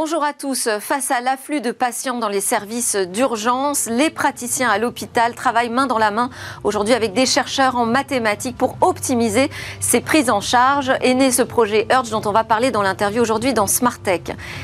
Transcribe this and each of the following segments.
Bonjour à tous. Face à l'afflux de patients dans les services d'urgence, les praticiens à l'hôpital travaillent main dans la main aujourd'hui avec des chercheurs en mathématiques pour optimiser ces prises en charge. Est né ce projet Urge dont on va parler dans l'interview aujourd'hui dans Smart Tech.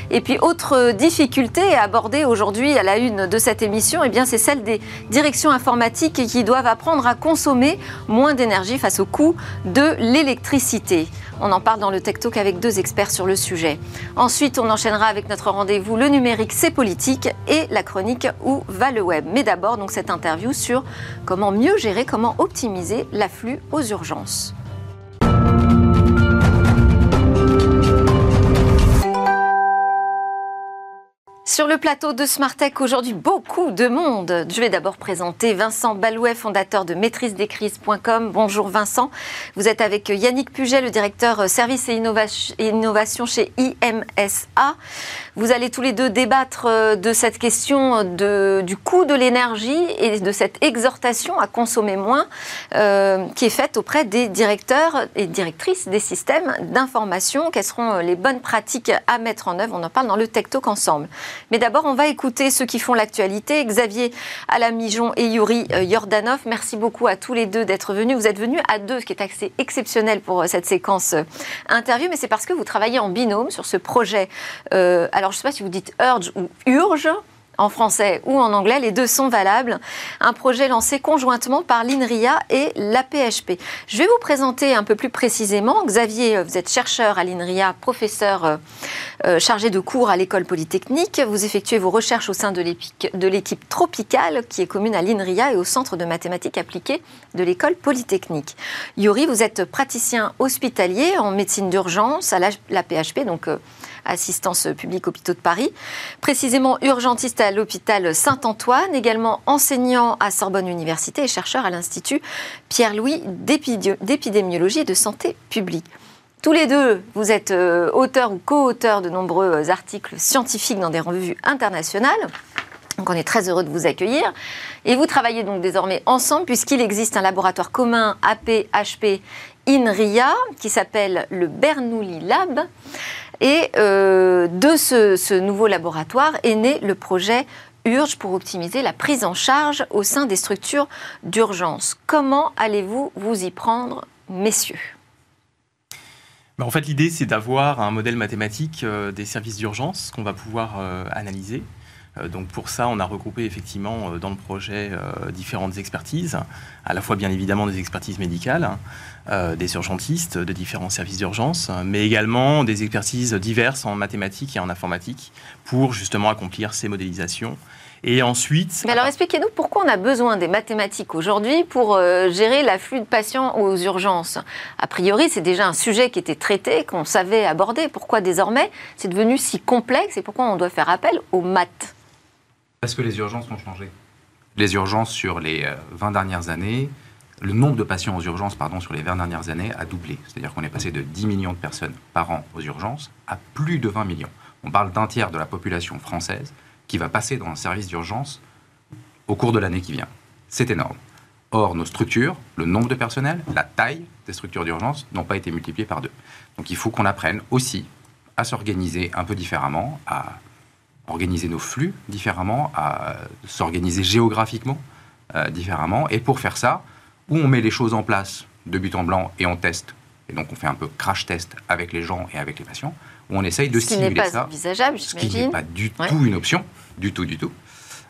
Et puis autre difficulté abordée aujourd'hui à la une de cette émission, eh c'est celle des directions informatiques qui doivent apprendre à consommer moins d'énergie face au coût de l'électricité. On en parle dans le Tech Talk avec deux experts sur le sujet. Ensuite, on enchaînera avec notre rendez-vous Le numérique, c'est politique et la chronique Où va le web. Mais d'abord, donc cette interview sur comment mieux gérer, comment optimiser l'afflux aux urgences. Sur le plateau de Smartech, aujourd'hui, beaucoup de monde. Je vais d'abord présenter Vincent Balouet, fondateur de maîtrisedescrises.com. Bonjour Vincent. Vous êtes avec Yannick Puget, le directeur service et innovation chez IMSA. Vous allez tous les deux débattre euh, de cette question de, du coût de l'énergie et de cette exhortation à consommer moins euh, qui est faite auprès des directeurs et directrices des systèmes d'information. Quelles seront les bonnes pratiques à mettre en œuvre On en parle dans le Tech Talk ensemble. Mais d'abord, on va écouter ceux qui font l'actualité. Xavier Alamijon et Yuri euh, Yordanov. Merci beaucoup à tous les deux d'être venus. Vous êtes venus à deux, ce qui est assez exceptionnel pour cette séquence interview, mais c'est parce que vous travaillez en binôme sur ce projet. alors, je ne sais pas si vous dites urge ou urge en français ou en anglais, les deux sont valables. Un projet lancé conjointement par l'INRIA et l'APHP. Je vais vous présenter un peu plus précisément. Xavier, vous êtes chercheur à l'INRIA, professeur euh, euh, chargé de cours à l'école polytechnique. Vous effectuez vos recherches au sein de l'équipe tropicale qui est commune à l'INRIA et au centre de mathématiques appliquées de l'école polytechnique. Yuri, vous êtes praticien hospitalier en médecine d'urgence à l'APHP, donc euh, assistance publique hôpitaux de Paris. Précisément urgentiste à l'hôpital Saint-Antoine, également enseignant à Sorbonne Université et chercheur à l'Institut Pierre-Louis d'épidémiologie et de santé publique. Tous les deux, vous êtes euh, auteurs ou co-auteurs de nombreux articles scientifiques dans des revues internationales. Donc on est très heureux de vous accueillir. Et vous travaillez donc désormais ensemble puisqu'il existe un laboratoire commun AP-HP INRIA qui s'appelle le Bernoulli Lab. Et euh, de ce, nouveau laboratoire est né le projet Urge pour optimiser la prise en charge au sein des structures d'urgence. Comment allez-vous vous y prendre, messieurs? Ben, en fait, l'idée, c'est d'avoir un modèle mathématique euh, des services d'urgence qu'on va pouvoir euh, analyser donc pour ça, on a regroupé effectivement dans le projet différentes expertises, à la fois bien évidemment des expertises médicales, des urgentistes de différents services d'urgence, mais également des expertises diverses en mathématiques et en informatique pour justement accomplir ces modélisations. Et ensuite. Mais alors expliquez-nous pourquoi on a besoin des mathématiques aujourd'hui pour gérer l'afflux de patients aux urgences. A priori, c'est déjà un sujet qui était traité, qu'on savait aborder. Pourquoi désormais c'est devenu si complexe et pourquoi on doit faire appel aux maths? Parce que les urgences ont changé. Les urgences sur les 20 euh, dernières années, le nombre de patients aux urgences pardon, sur les 20 dernières années a doublé. C'est-à-dire qu'on est passé de 10 millions de personnes par an aux urgences à plus de 20 millions. On parle d'un tiers de la population française qui va passer dans un service d'urgence au cours de l'année qui vient. C'est énorme. Or, nos structures, le nombre de personnel, la taille des structures d'urgence n'ont pas été multipliées par deux. Donc il faut qu'on apprenne aussi à s'organiser un peu différemment, à organiser nos flux différemment, à s'organiser géographiquement euh, différemment. Et pour faire ça, où on met les choses en place de but en blanc et on teste, et donc on fait un peu crash test avec les gens et avec les patients, où on essaye de simuler ça. Ce qui n'est pas du tout une option, du tout, du tout.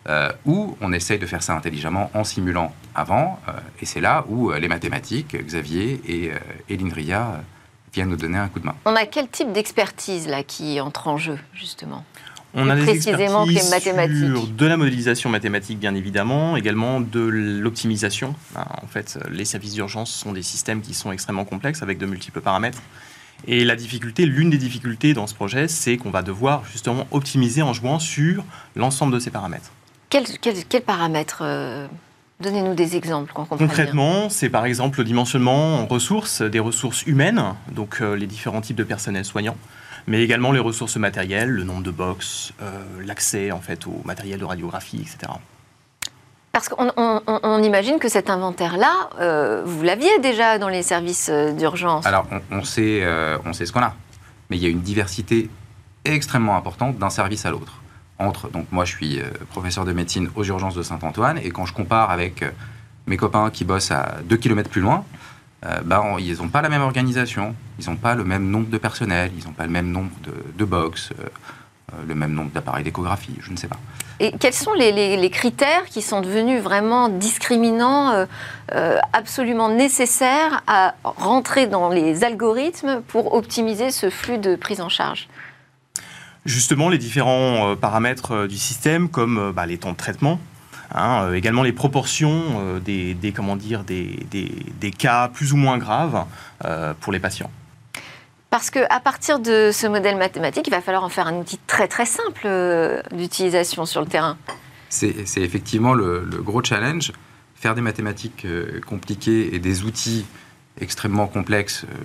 Euh, où on essaye de faire ça intelligemment en simulant avant, euh, et c'est là où les mathématiques, Xavier et, et l'INRIA viennent nous donner un coup de main. On a quel type d'expertise là qui entre en jeu, justement? On a des expertises sur de la modélisation mathématique, bien évidemment, également de l'optimisation. Ben, en fait, les services d'urgence sont des systèmes qui sont extrêmement complexes avec de multiples paramètres. Et la difficulté, l'une des difficultés dans ce projet, c'est qu'on va devoir justement optimiser en jouant sur l'ensemble de ces paramètres. Quels quel, paramètres euh, Donnez-nous des exemples. Concrètement, c'est par exemple le dimensionnement en ressources, des ressources humaines, donc euh, les différents types de personnel soignants mais également les ressources matérielles, le nombre de box, euh, l'accès en fait au matériel de radiographie, etc. Parce qu'on imagine que cet inventaire-là, euh, vous l'aviez déjà dans les services euh, d'urgence. Alors, on, sait, on sait ce qu'on a, mais il y a une diversité extrêmement importante d'un service à l'autre. Entre, donc moi je suis professeur de médecine aux urgences de Saint-Antoine, et quand je compare avec mes copains qui bossent à 2 km plus loin, bah, ils n'ont pas la même organisation, ils n'ont pas le même nombre de personnel, ils n'ont pas le même nombre de, de box, le même nombre d'appareils d'échographie, je ne sais pas. Et quels sont les, critères qui sont devenus vraiment discriminants, euh, euh, absolument nécessaires à rentrer dans les algorithmes pour optimiser ce flux de prise en charge? Justement, les différents euh, paramètres du système, comme bah, les temps de traitement, hein, également les proportions des, comment dire, des, des, cas plus ou moins graves pour les patients. Parce qu'à partir de ce modèle mathématique, il va falloir en faire un outil très très simple euh, d'utilisation sur le terrain. C'est effectivement le, gros challenge. Faire des mathématiques euh, compliquées et des outils extrêmement complexes, euh,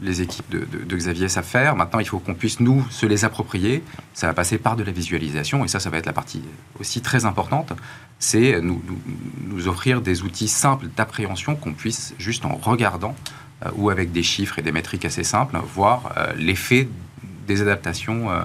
les équipes de, Xavier savent faire. Maintenant, il faut qu'on puisse, nous, se les approprier. Ça va passer par de la visualisation, et ça, ça va être la partie aussi très importante. C'est nous, nous, offrir des outils simples d'appréhension qu'on puisse, juste en regardant, euh, ou avec des chiffres et des métriques assez simples, voir euh, l'effet des adaptations. Euh,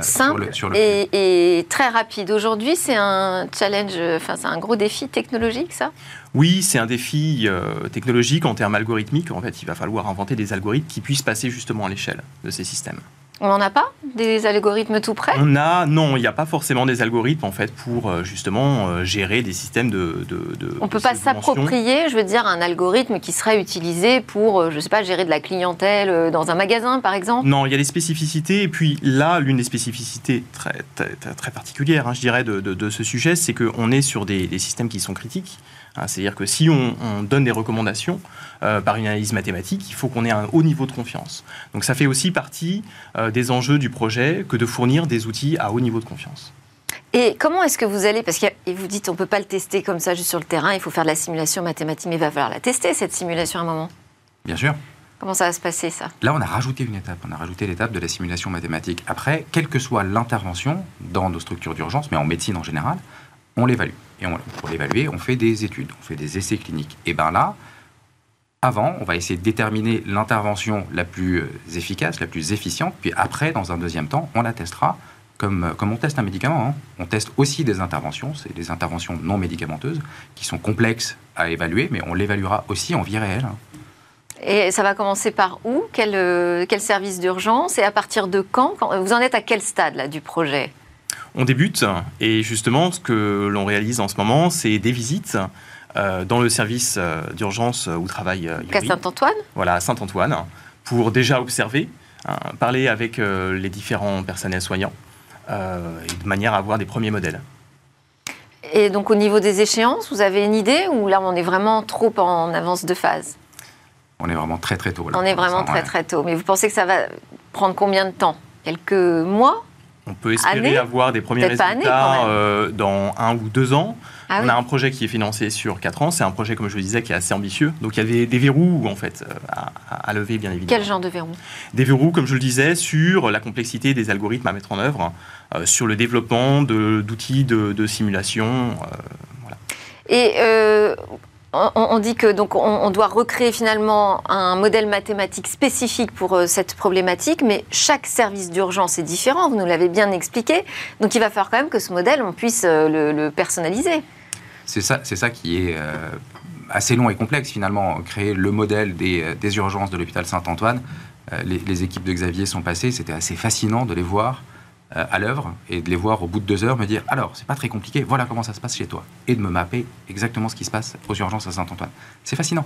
Simple sur le, et, très rapide. Aujourd'hui, c'est un challenge, enfin, c'est un gros défi technologique, ça? Oui, c'est un défi technologique en termes algorithmiques. En fait, il va falloir inventer des algorithmes qui puissent passer justement à l'échelle de ces systèmes. On n'en a pas des algorithmes tout près On a non, il n'y a pas forcément des algorithmes en fait pour euh, justement euh, gérer des systèmes de. de, on peut pas s'approprier, je veux dire, un algorithme qui serait utilisé pour, euh, je sais pas, gérer de la clientèle dans un magasin par exemple? Non, il y a des spécificités et puis là, l'une des spécificités très très, très particulières, hein, je dirais, de, ce sujet, c'est qu'on est sur des, des systèmes qui sont critiques. Hein, c'est-à-dire que si on, donne des recommandations euh, par une analyse mathématique, il faut qu'on ait un haut niveau de confiance. Donc ça fait aussi partie euh, des enjeux du projet que de fournir des outils à haut niveau de confiance. Et comment est-ce que vous allez, parce que vous dites on ne peut pas le tester comme ça juste sur le terrain, il faut faire de la simulation mathématique, mais il va falloir la tester cette simulation à un moment Bien sûr. Comment ça va se passer ça? Là, on a rajouté une étape, on a rajouté l'étape de la simulation mathématique. Après, quelle que soit l'intervention dans nos structures d'urgence, mais en médecine en général, on l'évalue. Et pour l'évaluer, on fait des études, on fait des essais cliniques. Et bien là, avant, on va essayer de déterminer l'intervention la plus euh, efficace, la plus efficiente, puis après, dans un deuxième temps, on la testera comme, euh, comme on teste un médicament. Hein. On teste aussi des interventions, c'est des interventions non médicamenteuses, qui sont complexes à évaluer, mais on l'évaluera aussi en vie réelle. Hein. Et ça va commencer par où? Quel, euh, quel service d'urgence? Et à partir de quand Vous en êtes à quel stade là, du projet? On débute et justement ce que l'on réalise en ce moment, c'est des visites euh, dans le service euh, d'urgence où travaille Yuri. À Saint-Antoine Voilà, à Saint-Antoine, pour déjà observer, hein, parler avec euh, les différents personnels soignants et de manière à avoir des premiers modèles. Et donc au niveau des échéances, vous avez une idée ou là on est vraiment trop en avance de phase? On est vraiment très très tôt. on est vraiment très très tôt. Mais vous pensez que ça va prendre combien de temps? Quelques mois? On peut espérer avoir des premiers résultats euh, dans un ou deux ans. Ah on a un projet qui est financé sur quatre ans. C'est un projet, comme je le disais, qui est assez ambitieux. Donc il y a des, verrous, en fait, euh, à, lever, bien évidemment. Quel genre de verrous? Des verrous, comme je le disais, sur la complexité des algorithmes à mettre en œuvre, euh, sur le développement d'outils de, simulation. voilà. Et on, dit que donc on, doit recréer finalement un modèle mathématique spécifique pour euh, cette problématique, mais chaque service d'urgence est différent. Vous nous l'avez bien expliqué. Donc il va falloir quand même que ce modèle, on puisse euh, le, personnaliser. C'est ça, c'est ça qui est euh, assez long et complexe finalement. Créer le modèle des, urgences de l'hôpital Saint-Antoine. Les, équipes de Xavier sont passées. C'était assez fascinant de les voir. Euh, à l'œuvre et de les voir au bout de deux heures me dire alors c'est pas très compliqué, voilà comment ça se passe chez toi et de me mapper exactement ce qui se passe aux urgences à Saint-Antoine. C'est fascinant.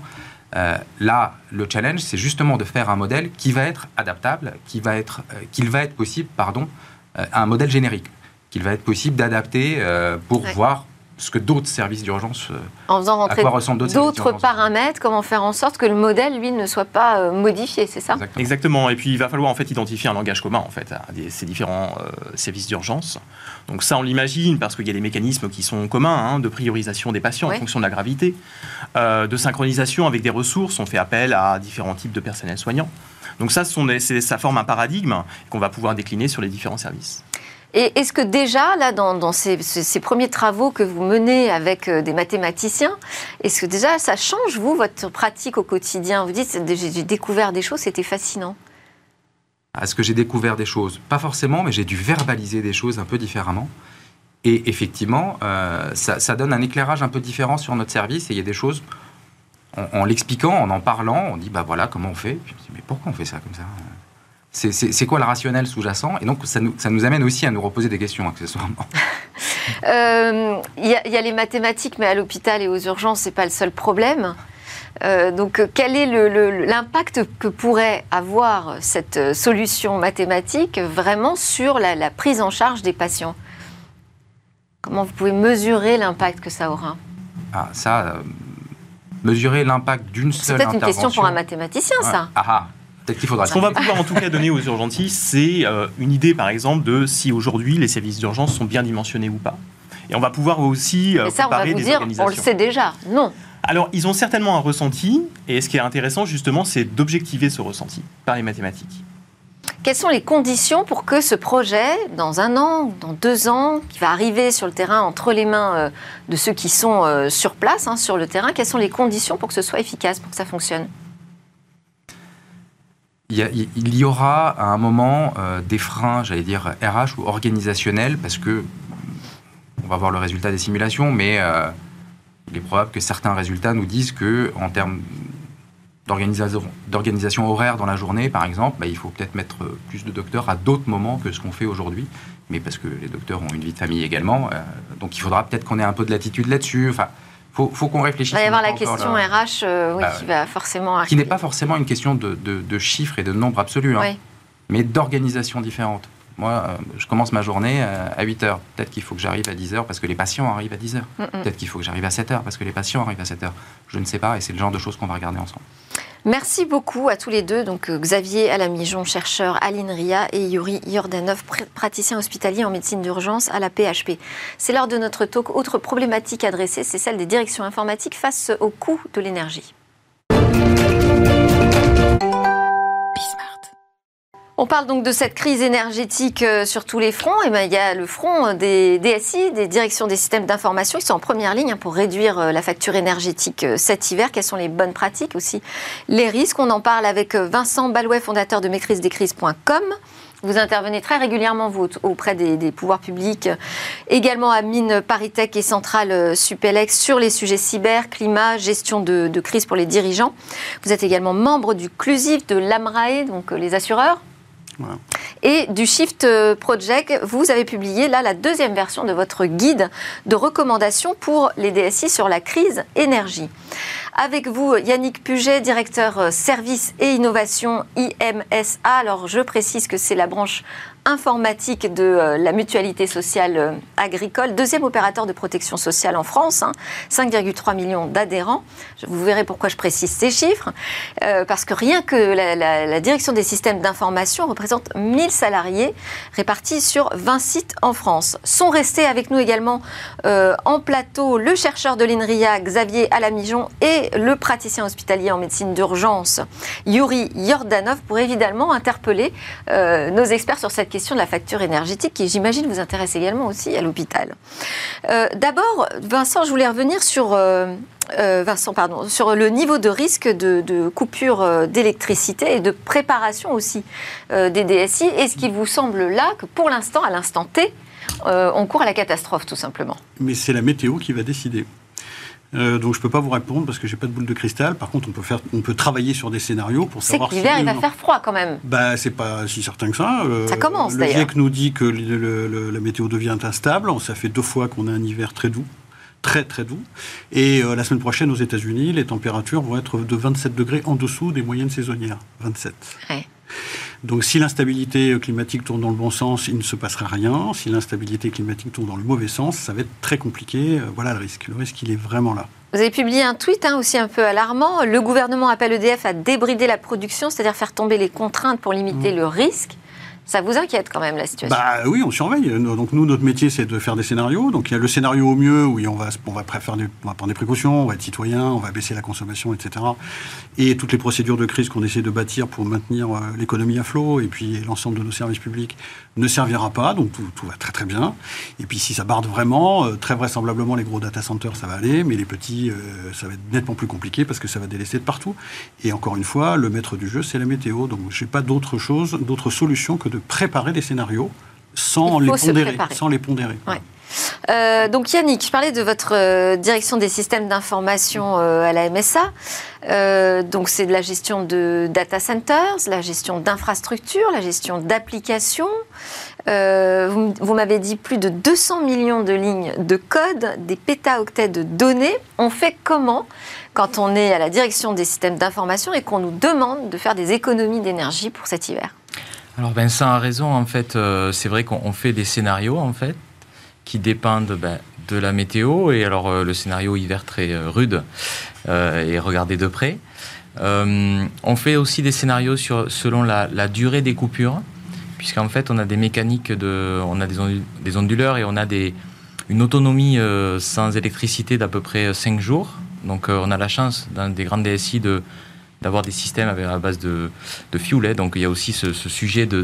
Euh, là, le challenge, c'est justement de faire un modèle qui va être adaptable, qui va être, euh, qu'il va être possible, pardon, un modèle générique, qu'il va être possible d'adapter pour voir ce que d'autres services d'urgence. Euh, en faisant rentrer d'autres paramètres, comment faire en sorte que le modèle, lui, ne soit pas euh, modifié, c'est ça? Exactement. Et puis il va falloir en fait identifier un langage commun en fait à ces différents euh, services d'urgence. Donc ça, on l'imagine parce qu'il y a des mécanismes qui sont communs hein, de priorisation des patients en fonction de la gravité, de synchronisation avec des ressources. On fait appel à différents types de personnel soignant. Donc ça, ça forme un paradigme qu'on va pouvoir décliner sur les différents services. Et est-ce que déjà, là, dans, ces, premiers travaux que vous menez avec euh, des mathématiciens, est-ce que déjà ça change, vous, votre pratique au quotidien? Vous dites, j'ai découvert des choses, c'était fascinant. à ce que j'ai découvert des choses? Pas forcément, mais j'ai dû verbaliser des choses un peu différemment. Et effectivement, euh, ça, donne un éclairage un peu différent sur notre service. Et il y a des choses, en, l'expliquant, en en parlant, on dit, bah voilà, comment on fait Puis je me dis, mais pourquoi on fait ça comme ça? C'est quoi le rationnel sous-jacent? Et donc, ça nous, ça nous, amène aussi à nous reposer des questions, accessoirement. Euh, il y, y, a les mathématiques, mais à l'hôpital et aux urgences, c'est pas le seul problème. Euh, donc, quel est l'impact que pourrait avoir cette solution mathématique vraiment sur la, la prise en charge des patients? Comment vous pouvez mesurer l'impact que ça aura? Ah, Ça, euh, mesurer l'impact d'une seule intervention... C'est peut-être une question pour un mathématicien, ça. Ah, ah. Peut-être qu'il faudra... Ce qu'on va pouvoir en tout cas donner aux urgentistes, c'est euh, une idée, par exemple, de si aujourd'hui les services d'urgence sont bien dimensionnés ou pas. Et on va pouvoir aussi euh, ça, on va vous dire, On le sait déjà, non. Alors, ils ont certainement un ressenti, et ce qui est intéressant, justement, c'est d'objectiver ce ressenti par les mathématiques. Quelles sont les conditions pour que ce projet, dans un an, dans deux ans, qui va arriver sur le terrain entre les mains euh, de ceux qui sont euh, sur place, hein, sur le terrain, quelles sont les conditions pour que ce soit efficace, pour que ça fonctionne? Il y, aura à un moment euh, des freins, j'allais dire RH ou organisationnels, parce que on va voir le résultat des simulations, mais il est probable que certains résultats nous disent que en termes d'organisation horaire dans la journée, par exemple, bah, il faut peut-être mettre plus de docteurs à d'autres moments que ce qu'on fait aujourd'hui, mais parce que les docteurs ont une vie de famille également. Euh, donc il faudra peut-être qu'on ait un peu de latitude là-dessus. Enfin, faut, faut qu'on réfléchisse. Il va y avoir la question RH euh, oui, bah, qui va forcément arriver. Qui n'est pas forcément une question de, de, chiffres et de nombres absolus, hein, mais d'organisation différente. Moi, euh, je commence ma journée à 8 heures. Peut-être qu'il faut que j'arrive à 10 heures parce que les patients arrivent à 10 heures. Peut-être qu'il faut que j'arrive à 7 heures parce que les patients arrivent à 7 heures. Je ne sais pas, et c'est le genre de choses qu'on va regarder ensemble. Merci beaucoup à tous les deux, donc euh, Xavier Alamijon, chercheur à l'INRIA, et Yuri Yordanov, praticien hospitalier en médecine d'urgence à la PHP. C'est l'heure de notre talk. Autre problématique adressée, c'est celle des directions informatiques face au coût de l'énergie. On parle donc de cette crise énergétique euh, sur tous les fronts. Et ben, il y a le front des DSI, des directions des systèmes d'information. Ils sont en première ligne hein, pour réduire euh, la facture énergétique euh, cet hiver. Quelles sont les bonnes pratiques aussi? Les risques. On en parle avec Vincent Balouet, fondateur de maîtrisedescrises.com. Vous intervenez très régulièrement auprès des, pouvoirs publics, également à Mine Paritech et Centrale Supelex sur les sujets cyber, climat, gestion de, de crise pour les dirigeants. Vous êtes également membre du CLUSIF de l'AMRAE, donc les assureurs. Et du Shift euh, Project, vous avez publié là la deuxième version de votre guide de recommandations pour les DSI sur la crise énergie. Avec vous, Yannick Puget, directeur euh, service et innovation IMSA. Alors, je précise que c'est la branche informatique de euh, la mutualité sociale euh, agricole, deuxième opérateur de protection sociale en France, 5,3 hein, millions d'adhérents. Vous verrez pourquoi je précise ces chiffres, parce que rien que la, direction des systèmes d'information représente 1000 salariés répartis sur 20 sites en France. Sont restés avec nous également en plateau le chercheur de l'INRIA, Xavier Alamijon, et le praticien hospitalier en médecine d'urgence, Yuri Yordanov, pour évidemment interpeller nos experts sur cette question de la facture énergétique qui, j'imagine, vous intéresse également aussi à l'hôpital. Euh, d'abord, Vincent, je voulais revenir sur, euh, euh, Vincent, pardon, sur le niveau de risque de, coupure d'électricité et de préparation aussi des DSI. Est-ce qu'il vous semble là que pour l'instant, à l'instant T, on court à la catastrophe tout simplement? Mais c'est la météo qui va décider. Euh, donc je ne peux pas vous répondre parce que j'ai pas de boule de cristal. Par contre, on peut, faire, on peut travailler sur des scénarios pour savoir. C'est que l'hiver, il va faire froid quand même. Bah, c'est pas si certain que ça. Euh, ça commence Le GIEC nous dit que la météo devient instable. Ça fait deux fois qu'on a un hiver très doux très très doux. Et euh, la semaine prochaine aux États-Unis, les températures vont être de 27 degrés en dessous des moyennes saisonnières. 27. Ouais. Donc si l'instabilité climatique tourne dans le bon sens, il ne se passera rien. Si l'instabilité climatique tourne dans le mauvais sens, ça va être très compliqué. Euh, voilà le risque. Le risque, il est vraiment là. Vous avez publié un tweet hein, aussi un peu alarmant. Le gouvernement appelle EDF à débrider la production, c'est-à-dire faire tomber les contraintes pour limiter mmh. le risque. Ça vous inquiète quand même la situation? Bah oui, on surveille. Donc nous, notre métier, c'est de faire des scénarios. Donc il y a le scénario au mieux où on va, on va, faire des, on va prendre des précautions, on va être citoyen, on va baisser la consommation, etc. Et toutes les procédures de crise qu'on essaie de bâtir pour maintenir euh, l'économie à flot et puis l'ensemble de nos services publics ne servira pas. Donc tout, va très très bien. Et puis si ça barde vraiment, euh, très vraisemblablement les gros data centers, ça va aller, mais les petits, euh, ça va être nettement plus compliqué parce que ça va délaisser de partout. Et encore une fois, le maître du jeu, c'est la météo. Donc je n'ai pas d'autre chose, d'autre solution que de préparer des scénarios sans les, pondérer, sans les pondérer. Euh, donc Yannick, je parlais de votre euh, direction des systèmes d'information euh, à la MSA. donc c'est de la gestion de data centers, la gestion d'infrastructures, la gestion d'applications. vous, vous m'avez dit plus de 200 millions de lignes de code, des pétaoctets de données. On fait comment quand on est à la direction des systèmes d'information et qu'on nous demande de faire des économies d'énergie pour cet hiver? Alors Vincent a raison, en fait, euh, c'est vrai qu'on fait des scénarios, en fait, qui dépendent ben, de la météo, et alors euh, le scénario hiver très euh, rude et regardé de près. on fait aussi des scénarios sur, selon la, durée des coupures, puisqu'en fait on a des mécaniques, de, on a des, onduleurs et on a des, une autonomie sans électricité d'à peu près 5 jours. Donc on a la chance dans des grandes DSI de d'avoir des systèmes à base de, de fuel. Donc il y a aussi ce, sujet de,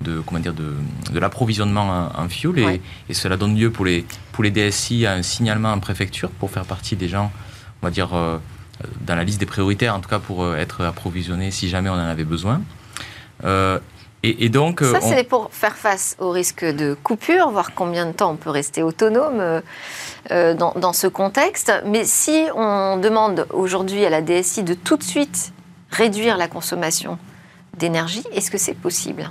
de, comment dire, de, de l'approvisionnement en, fuel. Et, et, cela donne lieu pour les, pour les DSI à un signalement en préfecture pour faire partie des gens, on va dire, euh, dans la liste des prioritaires, en tout cas pour euh, être approvisionnés si jamais on en avait besoin. Euh, et, donc, ça, c'est pour faire face au risque de coupure, voir combien de temps on peut rester autonome. Euh, dans, ce contexte. Mais si on demande aujourd'hui à la DSI de tout de suite réduire la consommation d'énergie, est-ce que c'est possible?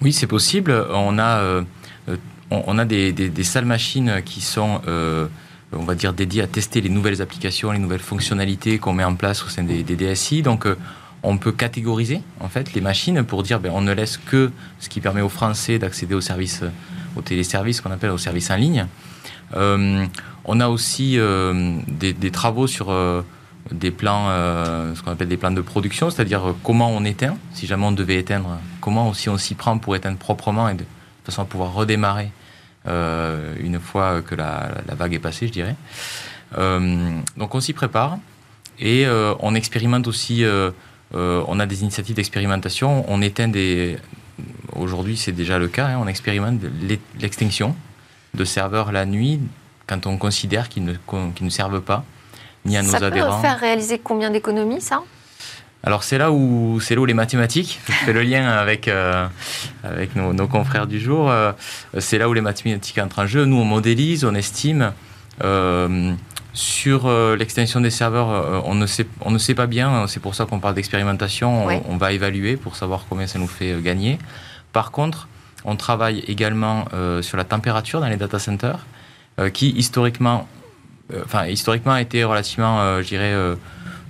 Oui, c'est possible. On a, euh, on, a des, salles machines qui sont on va dire dédiées à tester les nouvelles applications, les nouvelles fonctionnalités qu'on met en place au sein des, DSI. Donc, euh, on peut catégoriser en fait les machines pour dire ben, on ne laisse que ce qui permet aux Français d'accéder aux services, aux téléservices qu'on appelle aux services en ligne. Euh, on a aussi euh, des, travaux sur euh, des plans, ce qu'on appelle des plans de production, c'est-à-dire comment on éteint, si jamais on devait éteindre, comment aussi on s'y prend pour éteindre proprement et de, façon à pouvoir redémarrer une fois que la, vague est passée, je dirais. donc on s'y prépare et on expérimente aussi, on a des initiatives d'expérimentation, on éteint des... Aujourd'hui c'est déjà le cas, hein, on expérimente l'extinction de serveurs la nuit quand on considère qu'ils ne, ne servent pas ni à nos adhérents. Ça peut faire réaliser combien d'économies, ça? Alors c'est là où c'est là où les mathématiques, je fais le lien avec euh, avec nos, confrères du jour, euh, c'est là où les mathématiques entrent en jeu. Nous on modélise, on estime euh, sur l'extension des serveurs, on ne sait on ne sait pas bien. C'est pour ça qu'on parle d'expérimentation. On, on, va évaluer pour savoir combien ça nous fait gagner. Par contre, on travaille également euh, sur la température dans les data centers, euh, qui historiquement, euh, enfin historiquement a été relativement, je dirais.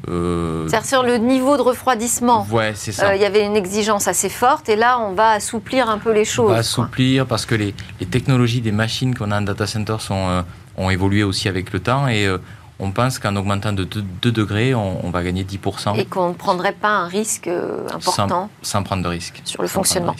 C'est-à-dire sur le niveau de refroidissement. Ouais, c'est ça. Il y avait une exigence assez forte et là, on va assouplir un peu les choses. On va assouplir parce que les, technologies des machines qu'on a en data center sont, ont évolué aussi avec le temps et on pense qu'en augmentant de 2, degrés, on, va gagner 10%. Et qu'on ne prendrait pas un risque euh, important Sans, prendre de risque. Sur le fonctionnement.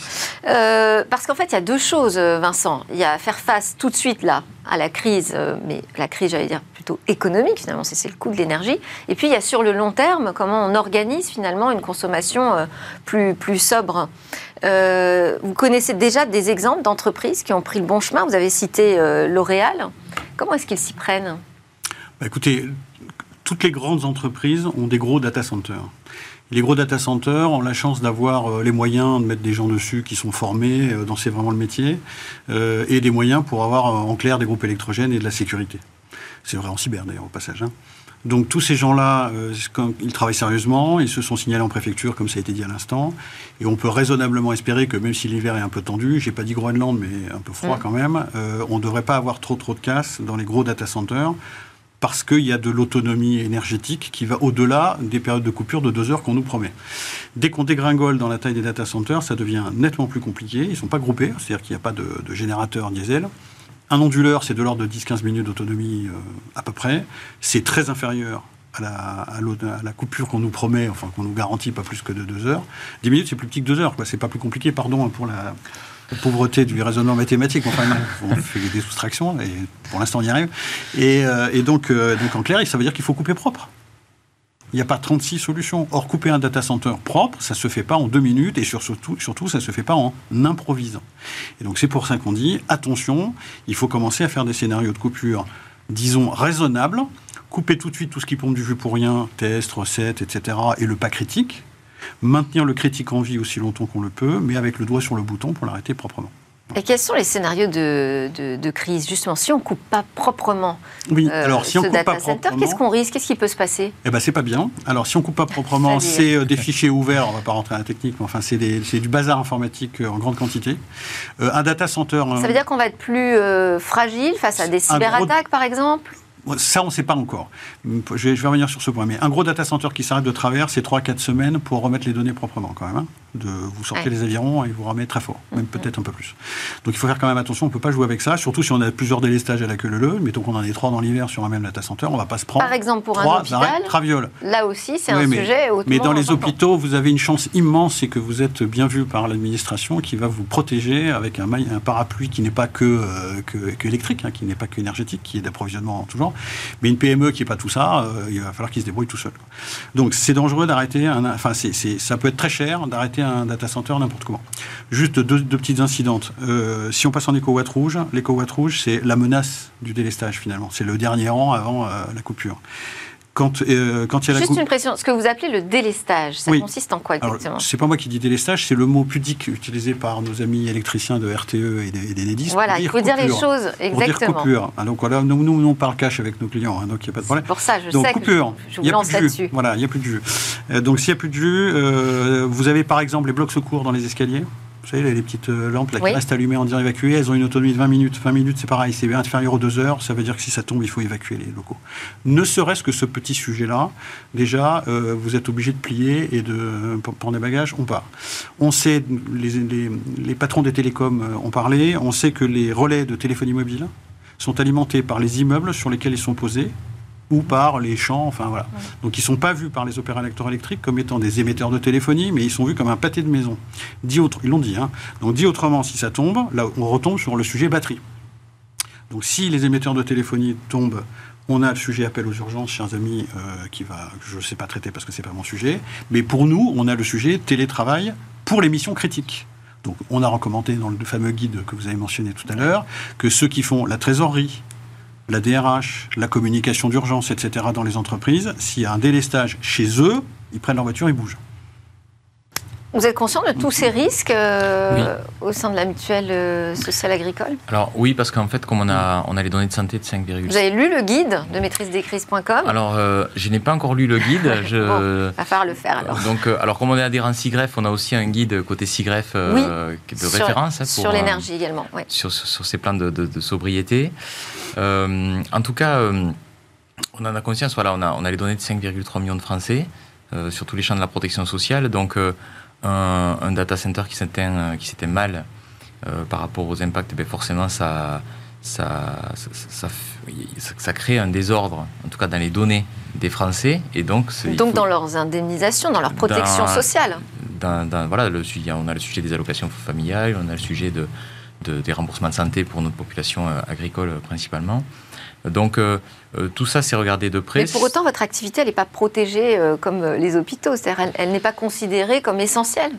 Euh, parce qu'en fait, il y a deux choses, euh, Vincent. Il y a faire face tout de suite là à la crise, mais la crise, j'allais dire plutôt économique finalement, c'est le coût de l'énergie. Et puis il y a sur le long terme comment on organise finalement une consommation plus, plus sobre. vous connaissez déjà des exemples d'entreprises qui ont pris le bon chemin. Vous avez cité L'Oréal. Comment est-ce qu'ils s'y prennent bah, écoutez, toutes les grandes entreprises ont des gros data centers. Les gros data centers ont la chance d'avoir euh, les moyens de mettre des gens dessus qui sont formés, euh, dont c'est vraiment le métier, euh, et des moyens pour avoir en clair des groupes électrogènes et de la sécurité. C'est vrai en cyber d'ailleurs au passage. Hein. Donc tous ces gens-là, ils travaillent sérieusement, ils se sont signalés en préfecture, comme ça a été dit à l'instant, et on peut raisonnablement espérer que même si l'hiver est un peu tendu, j'ai pas dit Groenland, mais un peu froid quand même, on ne devrait pas avoir trop trop de casse dans les gros data centers parce qu'il y a de l'autonomie énergétique qui va au-delà des périodes de coupure de deux heures qu'on nous promet. Dès qu'on dégringole dans la taille des data centers, ça devient nettement plus compliqué. Ils ne sont pas groupés, c'est-à-dire qu'il n'y a pas de, générateur diesel. Un onduleur, c'est de l'ordre de 10-15 minutes d'autonomie euh, à peu près. C'est très inférieur à la, coupure qu'on nous promet, enfin qu'on nous garantit pas plus que de deux heures. 10 minutes, c'est plus petit que deux heures, quoi. C'est pas plus compliqué, pardon pour la, pauvreté du raisonnement mathématique. Enfin, on fait des soustractions et pour l'instant on y arrive. Et, euh, donc, euh, donc en clair, ça veut dire qu'il faut couper propre. Il n'y a pas 36 solutions. Or, couper un data center propre, ça se fait pas en deux minutes et sur- surtout, surtout ça se fait pas en improvisant. Et donc, c'est pour ça qu'on dit attention, il faut commencer à faire des scénarios de coupure, disons, raisonnables. Couper tout de suite tout ce qui pompe du jus pour rien, test, recettes, etc. et le pas critique. Maintenir le critique en vie aussi longtemps qu'on le peut, mais avec le doigt sur le bouton pour l'arrêter proprement. Et quels sont les scénarios de, de- de crise Justement, si on ne coupe pas proprement Oui, euh, alors si on ce coupe data pas center, proprement, qu'est-ce qu'on risque? Qu'est-ce qui peut se passer? Eh ben c'est pas bien. Alors si on coupe pas proprement, c'est euh, des fichiers ouverts. On va pas rentrer dans la technique, mais enfin c'est du bazar informatique euh, en grande quantité. Un data center. Ça veut dire qu'on va être plus fragile face à des Un gros- cyberattaques, par exemple? Ça, on ne sait pas encore. Je vais, je vais revenir sur ce point. Mais un gros data center qui s'arrête de travers, c'est 3-4 semaines pour remettre les données proprement quand même. hein. De, vous sortez Ouais. les avirons et vous remet très fort, même peut-être un peu plus. Donc il faut faire quand même attention, on ne peut pas jouer avec ça, surtout si on a plusieurs délestages à la queue leu Mettons qu'on en ait trois dans l'hiver sur un même data center, on ne va pas se prendre Par exemple, pour un trois hôpital, arrêts travioles. là aussi, c'est Oui, un mais- sujet Mais dans les hôpitaux, vous avez une chance immense, c'est que vous êtes bien vu par l'administration qui va vous protéger avec un, maille- un parapluie qui n'est pas que, euh, que, que électrique, hein, qui n'est pas que énergétique, qui est d'approvisionnement en tout genre. Mais une PME qui n'est pas tout ça, euh, il va falloir qu'il se débrouille tout seul. Donc c'est dangereux d'arrêter, un, enfin ça peut être très cher d'arrêter un data center n'importe comment. Juste deux, petites incidentes. Euh, si on passe en éco-watt rouge, l'éco-watt rouge, c'est la menace du délestage finalement. C'est le dernier rang avant euh, la coupure. Quand, euh, quand il y a la Juste coupe- une précision, ce que vous appelez le délestage, ça Oui. consiste en quoi exactement c'est pas moi qui dis délestage, c'est le mot pudique utilisé par nos amis électriciens de RTE et d'Enedis. Voilà, il faut dire les choses Pour dire exactement. coupure. Ah, donc voilà, nous, nous, on parle cash avec nos clients, hein, donc il n'y a pas de problème. pour ça, je Donc sais coupure, que je, je vous lance là-dessus. Voilà, il n'y a plus de jus. Euh, donc s'il n'y a plus de jus, euh, vous avez par exemple les blocs secours dans les escaliers. Vous savez, les, petites euh, lampes là, Oui. qui restent allumées en dire évacuées, elles ont une autonomie de 20 minutes. 20 minutes, c'est pareil, c'est inférieur aux 2 heures. Ça veut dire que si ça tombe, il faut évacuer les locaux. Ne serait-ce que ce petit sujet-là, déjà, euh, vous êtes obligé de plier et de pour prendre des bagages, on part. On sait, les, les- les patrons des télécoms euh, ont parlé, on sait que les relais de téléphonie mobile sont alimentés par les immeubles sur lesquels ils sont posés ou par les champs, enfin voilà. Donc ils ne sont pas vus par les opérateurs électriques comme étant des émetteurs de téléphonie, mais ils sont vus comme un pâté de maison. Dit autre, ils l'ont dit. Hein. Donc dit autrement, si ça tombe, là on retombe sur le sujet batterie. Donc si les émetteurs de téléphonie tombent, on a le sujet appel aux urgences, chers amis, euh, qui va, que je ne sais pas traiter parce que c'est pas mon sujet. Mais pour nous, on a le sujet télétravail pour les missions critiques. Donc on a recommandé dans le fameux guide que vous avez mentionné tout à l'heure que ceux qui font la trésorerie, la DRH, la communication d'urgence, etc. dans les entreprises, s'il y a un délestage chez eux, ils prennent leur voiture et bougent. Vous êtes conscient de tous ces risques euh, au sein de la mutuelle euh, sociale agricole? Alors oui, parce qu'en fait, comme on a, on a les données de santé de 5,6. Vous avez lu le guide de maîtrise des crises.com Alors, euh, je n'ai pas encore lu le guide. Je... Bon, va falloir le faire alors. Donc, euh, alors comme on est adhérent SIGREF, on a aussi un guide côté SIGREF euh, de Sur- référence hein, pour, Sur euh, l'énergie également, oui. sur, sur- sur ces plans de, de- de sobriété. Euh, en tout cas, euh, on en a conscience, voilà, on a, on a les données de 5,3 millions de Français euh, sur tous les champs de la protection sociale. Donc, un, un data center qui s'éteint, qui s'éteint mal par rapport aux impacts, ben forcément, ça, ça, ça, ça- ça- ça crée un désordre, en tout cas dans les données des Français. Et donc, Donc faut- dans leurs indemnisations, dans leur protection Dans- sociale. dans, dans- voilà, le, on a le sujet des allocations familiales, on a le sujet de, de- des remboursements de santé pour notre population euh, agricole euh, principalement. Donc euh, tout ça, c'est regardé de près. Mais pour autant, votre activité, elle n'est pas protégée euh, comme les hôpitaux. C'est-à-dire, elle, elle n'est pas considérée comme essentielle.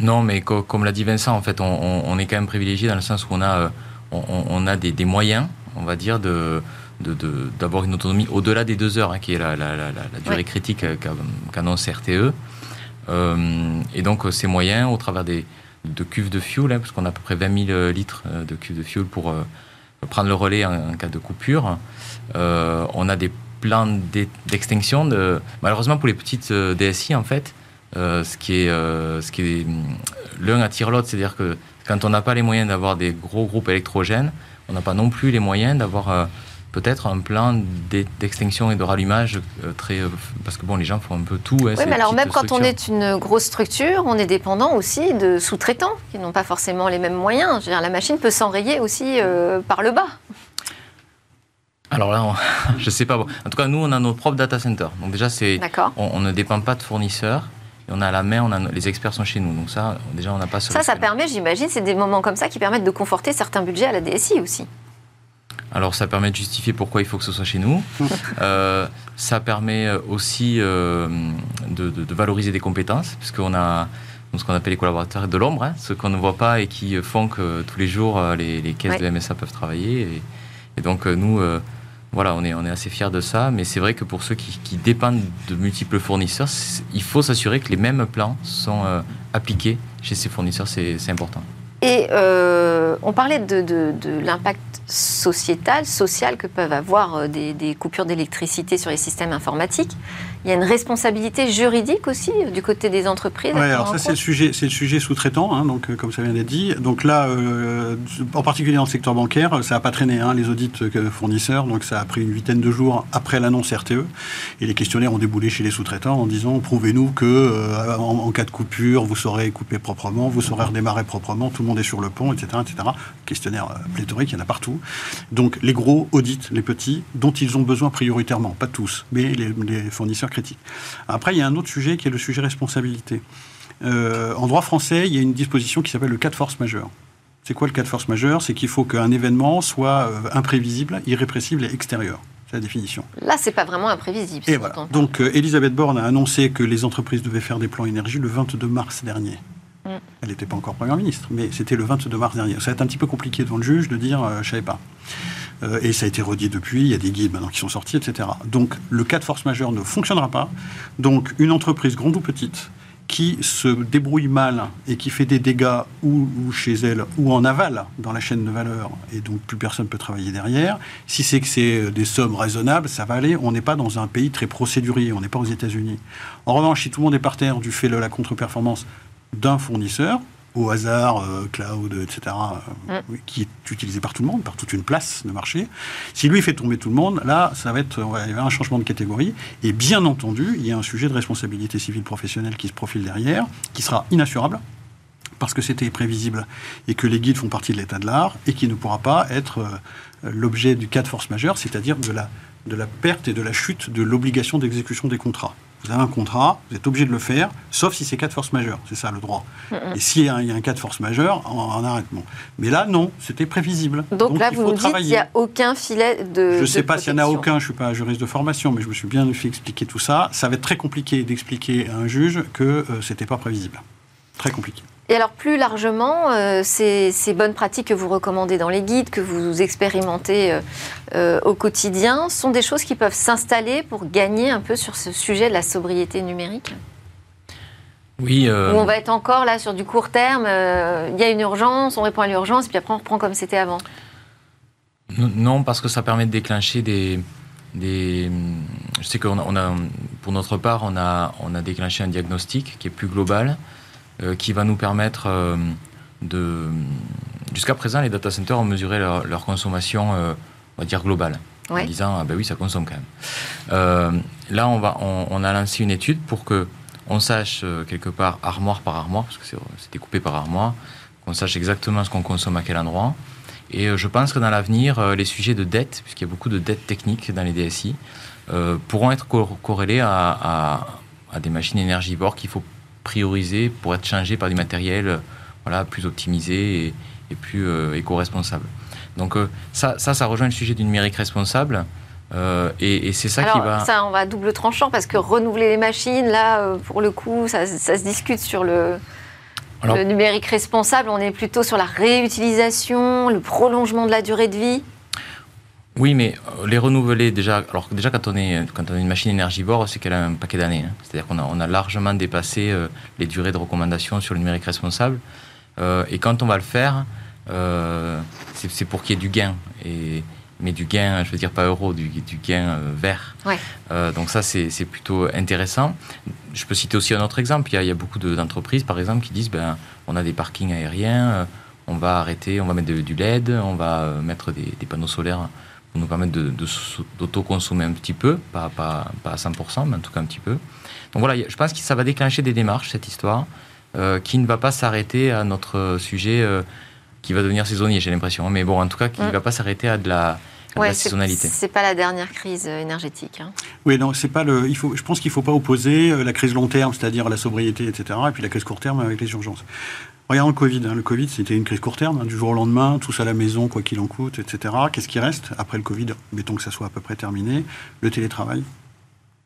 Non, mais co- comme l'a dit Vincent, en fait, on, on- on est quand même privilégié dans le sens où on a, euh, on, a des, des moyens, on va dire, de d'avoir une autonomie au-delà des deux heures, hein, qui est la, la- la- la durée Oui. critique qu'a- qu'annonce RTE. Et donc, ces moyens, au travers des, de cuves de fuel, hein, parce qu'on a à peu près 20 000 litres euh, de cuves de fuel pour euh, prendre le relais en, cas de coupure, euh, on a des plans d'e- d'extinction. De, malheureusement, pour les petites euh, DSI, en fait, euh, ce qui est, euh, hum, l'un attire l'autre, c'est-à-dire que quand on n'a pas les moyens d'avoir des gros groupes électrogènes, on n'a pas non plus les moyens d'avoir euh, peut-être un plan d'e- d'extinction et de rallumage euh, très euh, parce que bon les gens font un peu tout. Oui, mais alors même quand on est une grosse structure, on est dépendant aussi de sous-traitants qui n'ont pas forcément les mêmes moyens. Je veux dire, la machine peut s'enrayer aussi euh, par le bas. Alors là, on- je sais pas. Bon. En tout cas, nous, on a nos propres data centers. Donc déjà, c'est, on, on ne dépend pas de fournisseurs. Et on a la main, on a, les experts sont chez nous. Donc ça, déjà, on n'a pas ce Ça, ça permet, j'imagine, c'est des moments comme ça qui permettent de conforter certains budgets à la DSI aussi. Alors ça permet de justifier pourquoi il faut que ce soit chez nous. Euh, ça permet aussi euh, de, de- de valoriser des compétences, puisqu'on a ce qu'on appelle les collaborateurs de l'ombre, hein, ceux qu'on ne voit pas et qui font que tous les jours euh, les, les caisses Ouais. de MSA peuvent travailler. Et, et donc euh, nous, euh, voilà, on est, on est assez fiers de ça, mais c'est vrai que pour ceux qui, qui dépendent de multiples fournisseurs, il faut s'assurer que les mêmes plans sont euh, appliqués chez ces fournisseurs, c'est important. Et euh, on parlait de, de- l'impact sociétal, social que peuvent avoir euh, des coupures d'électricité sur les systèmes informatiques. Il y a une responsabilité juridique aussi euh, du côté des entreprises. prendre alors ça c'est le sujet, c'est le sujet sous-traitant, hein, donc euh, comme ça vient d'être dit. Donc là, euh, en particulier dans le secteur bancaire, ça n'a pas traîné hein, les audits fournisseurs, donc ça a pris une huitaine de jours après l'annonce RTE, et les questionnaires ont déboulé chez les sous-traitants en disant prouvez-nous que euh, en, en cas de coupure, vous saurez couper proprement, vous saurez redémarrer proprement, tout le monde est sur le pont, etc., etc. Questionnaire pléthorique, il y en a partout. Donc les gros auditent les petits, dont ils ont besoin prioritairement, pas tous, mais les, les fournisseurs critiques. Après, il y a un autre sujet qui est le sujet responsabilité. Euh, en droit français, il y a une disposition qui s'appelle le cas de force majeure. C'est quoi le cas de force majeure? C'est qu'il faut qu'un événement soit euh, imprévisible, irrépressible et extérieur. C'est la définition. Là, c'est pas vraiment imprévisible. Et voilà. Donc, euh, Elisabeth Borne a annoncé que les entreprises devaient faire des plans énergie le 22 mars dernier. Mm. Elle n'était pas encore première ministre, mais c'était le 22 mars dernier. Ça va être un petit peu compliqué devant le juge de dire euh, je savais pas. Euh, et ça a été redit depuis. Il y a des guides maintenant qui sont sortis, etc. Donc, le cas de force majeure ne fonctionnera pas. Donc, une entreprise grande ou petite qui se débrouille mal et qui fait des dégâts ou, chez elle ou en aval dans la chaîne de valeur et donc plus personne peut travailler derrière. Si c'est que c'est euh, des sommes raisonnables, ça va aller. On n'est pas dans un pays très procédurier, on n'est pas aux États-Unis. En revanche, si tout le monde est par terre du fait de la contre-performance d'un fournisseur, au hasard, euh, cloud, etc., euh, Mm. qui est utilisé par tout le monde, par toute une place de marché. Si lui fait tomber tout le monde, là, ça va être, ouais, il va y avoir un changement de catégorie. Et bien entendu, il y a un sujet de responsabilité civile professionnelle qui se profile derrière, qui sera inassurable parce que c'était prévisible et que les guides font partie de l'état de l'art et qui ne pourra pas être euh, l'objet du cas de force majeure, c'est-à-dire de la, de la perte et de la chute de l'obligation d'exécution des contrats. Vous avez un contrat, vous êtes obligé de le faire, sauf si c'est cas de force majeure, c'est ça le droit. Et s'il y, a un- il y a un cas de force majeure, en, en arrêtement. Mais là, non, c'était prévisible. Donc, là, il vous nous dites qu'il n'y a aucun filet de. Je ne sais pas s'il y en a aucun, je ne suis pas juriste de formation, mais je me suis bien fait expliquer tout ça. Ça va être très compliqué d'expliquer à un juge que ce n'était pas prévisible. Très compliqué. Et alors, plus largement, euh, ces, ces bonnes pratiques que vous recommandez dans les guides, que vous expérimentez euh, euh, au quotidien, sont des choses qui peuvent s'installer pour gagner un peu sur ce sujet de la sobriété numérique? Oui, euh, Où on va être encore là sur du court terme, il y a une urgence, on répond à l'urgence, puis après on reprend comme c'était avant? non, parce que ça permet de déclencher des... des je sais qu'on a, on a, pour notre part, on a, on a déclenché un diagnostic qui est plus global, qui va nous permettre euh, de... Jusqu'à présent, les data centers ont mesuré leur, leur consommation, euh, on va dire, globale. Ouais. En disant, ah ben oui, ça consomme quand même. Euh, là, on, va, on, on a lancé une étude pour que on sache euh, quelque part armoire par armoire, parce que c'est- découpé par armoire, qu'on sache exactement ce qu'on consomme à quel endroit. Et euh, je pense que dans l'avenir, euh, les sujets de dette, puisqu'il y a beaucoup de dettes techniques dans les DSI, euh, pourront être cor- corrélés à, à- à des machines énergivores qu'il faut prioriser pour être changées par du matériel euh, voilà, plus optimisé et, et plus euh, éco-responsable. Donc euh, ça, ça, ça rejoint le sujet du numérique responsable. euh, et et c'est ça Alors qui va... ça, on va à double tranchant parce que renouveler les machines, là, pour le coup, ça, ça se discute sur le, Alors- le numérique responsable. On est plutôt sur la réutilisation, le prolongement de la durée de vie. Oui, mais euh, les renouveler déjà. Alors déjà quand on est quand on a une machine énergivore, c'est qu'elle a un paquet d'années. hein. C'est-à-dire qu'on a, on a largement dépassé euh, les durées de recommandation sur le numérique responsable. Euh, et quand on va le faire, euh, c'est, c'est pour qu'il y ait du gain. Et mais du gain, je veux dire pas euro, du, du gain vert. Ouais. Donc ça, c'est, c'est plutôt intéressant. Je peux citer aussi un autre exemple. Il y a, il y a beaucoup de- d'entreprises, par exemple, qui disent ben, on a des parkings aériens, on va arrêter, on va mettre de- du LED, on va mettre des, des panneaux solaires pour nous permettre de, de d'auto-consommer un petit peu, pas, pas, pas à 100%, mais en tout cas un petit peu. Donc voilà, je pense que ça va déclencher des démarches, cette histoire, euh, qui ne va pas s'arrêter à notre sujet euh, qui va devenir saisonnier, j'ai l'impression. Mais bon, en tout cas, qui ne Mm. va pas s'arrêter à de la de saisonnalité. C'est pas la dernière crise énergétique. Hein. Oui, non, c'est pas le. Il faut, je pense qu'il ne faut pas opposer euh, la crise long terme, c'est-à-dire la sobriété, etc., et puis la crise court terme avec les urgences. Regardons le Covid. Hein. Le Covid, c'était une crise court terme, hein, du jour au lendemain, tous à la maison, quoi qu'il en coûte, etc. Qu'est-ce qui reste après le Covid? Mettons que ça soit à peu près terminé. Le télétravail.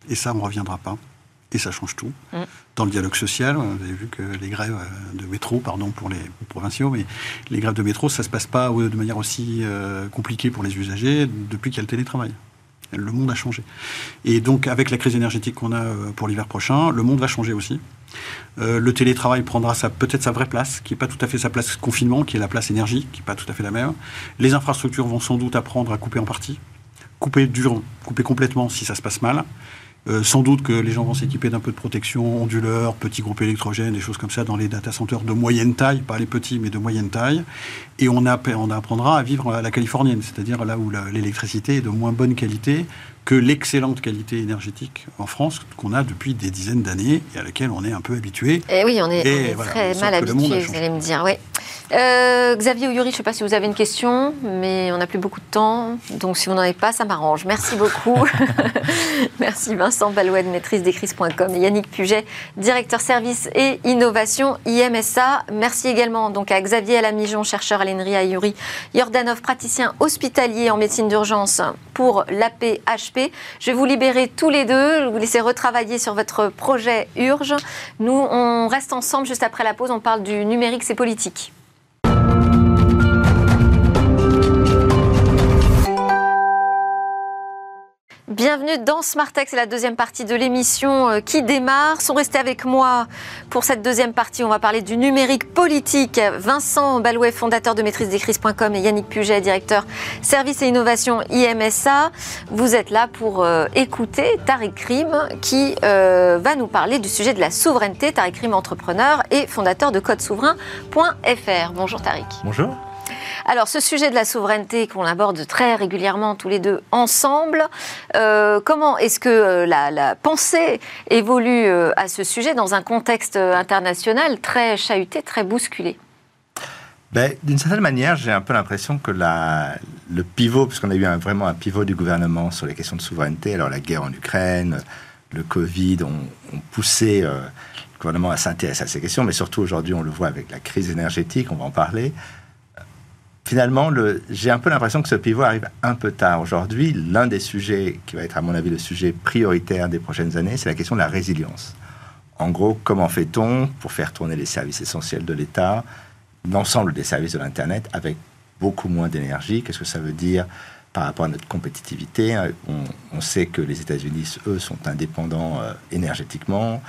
Et ça, on ne reviendra pas. Et ça change tout. Mm. Dans le dialogue social, vous avez vu que les grèves euh, de métro, pardon pour les provinciaux, mais les grèves de métro, ça ne se passe pas de manière aussi euh, compliquée pour les usagers depuis qu'il y a le télétravail. Le monde a changé. Et donc, avec la crise énergétique qu'on a euh, pour l'hiver prochain, le monde va changer aussi. le télétravail prendra peut-être sa vraie place, qui n'est pas tout à fait sa place confinement, qui est la place énergie, qui n'est pas tout à fait la même. Les infrastructures vont sans doute apprendre à couper en partie, couper dur, couper complètement si ça se passe mal. Euh, sans doute que les gens vont s'équiper d'un peu de protection, onduleurs, petits groupes électrogènes, des choses comme ça dans les data centers de moyenne taille, pas les petits, mais de moyenne taille. Et on, on apprendra à vivre à la californienne, c'est-à-dire là où l'électricité est de moins bonne qualité que l'excellente qualité énergétique en France qu'on a depuis des dizaines d'années et à laquelle on est un peu habitué. Et eh oui, on est, très mal habitué, vous allez me dire. Oui. Euh, Xavier ou Yuri, je ne sais pas si vous avez une question, mais on n'a plus beaucoup de temps. Donc si vous n'en avez pas, ça m'arrange. Merci beaucoup. Merci Vincent Balouet de maîtrise-des-crises.com et Yannick Puget, directeur service et innovation IMSA. Merci également donc à Xavier Alamijon, chercheur à l'ENRI à Yuri Jordanov, praticien hospitalier en médecine d'urgence pour l'APHP. Je vais vous libérer tous les deux, vous laisser retravailler sur votre projet Urge. Nous, on reste ensemble juste après la pause, on parle du numérique, c'est politique. Bienvenue dans Smartex, c'est la deuxième partie de l'émission euh, qui démarre. Sont restés avec moi pour cette deuxième partie. On va parler du numérique politique. Vincent Balouet, fondateur de maîtrise des crises.com et Yannick Puget, directeur service et innovation IMSA. Vous êtes là pour euh, écouter Tariq Rim qui euh, va nous parler du sujet de la souveraineté. Tariq Rim, entrepreneur et fondateur de codesouverain.fr. Bonjour Tariq. Bonjour. Alors, ce sujet de la souveraineté qu'on aborde très régulièrement tous les deux ensemble, euh, comment est-ce que euh, la, pensée évolue euh, à ce sujet dans un contexte international très chahuté, très bousculé? Ben, D'une certaine manière, j'ai un peu l'impression que la, le pivot, puisqu'on a eu vraiment un pivot du gouvernement sur les questions de souveraineté, alors la guerre en Ukraine, le Covid ont, poussé le gouvernement à s'intéresser à ces questions, mais surtout aujourd'hui, on le voit avec la crise énergétique, on va en parler finalement, j'ai un peu l'impression que ce pivot arrive un peu tard. Aujourd'hui, l'un des sujets qui va être, à mon avis, le sujet prioritaire des prochaines années, c'est la question de la résilience. En gros, comment fait-on pour faire tourner les services essentiels de l'État, l'ensemble des services de l'Internet, avec beaucoup moins d'énergie? Qu'est-ce que ça veut dire par rapport à notre compétitivité? On, sait que les États-Unis, eux, sont indépendants euh, énergétiquement.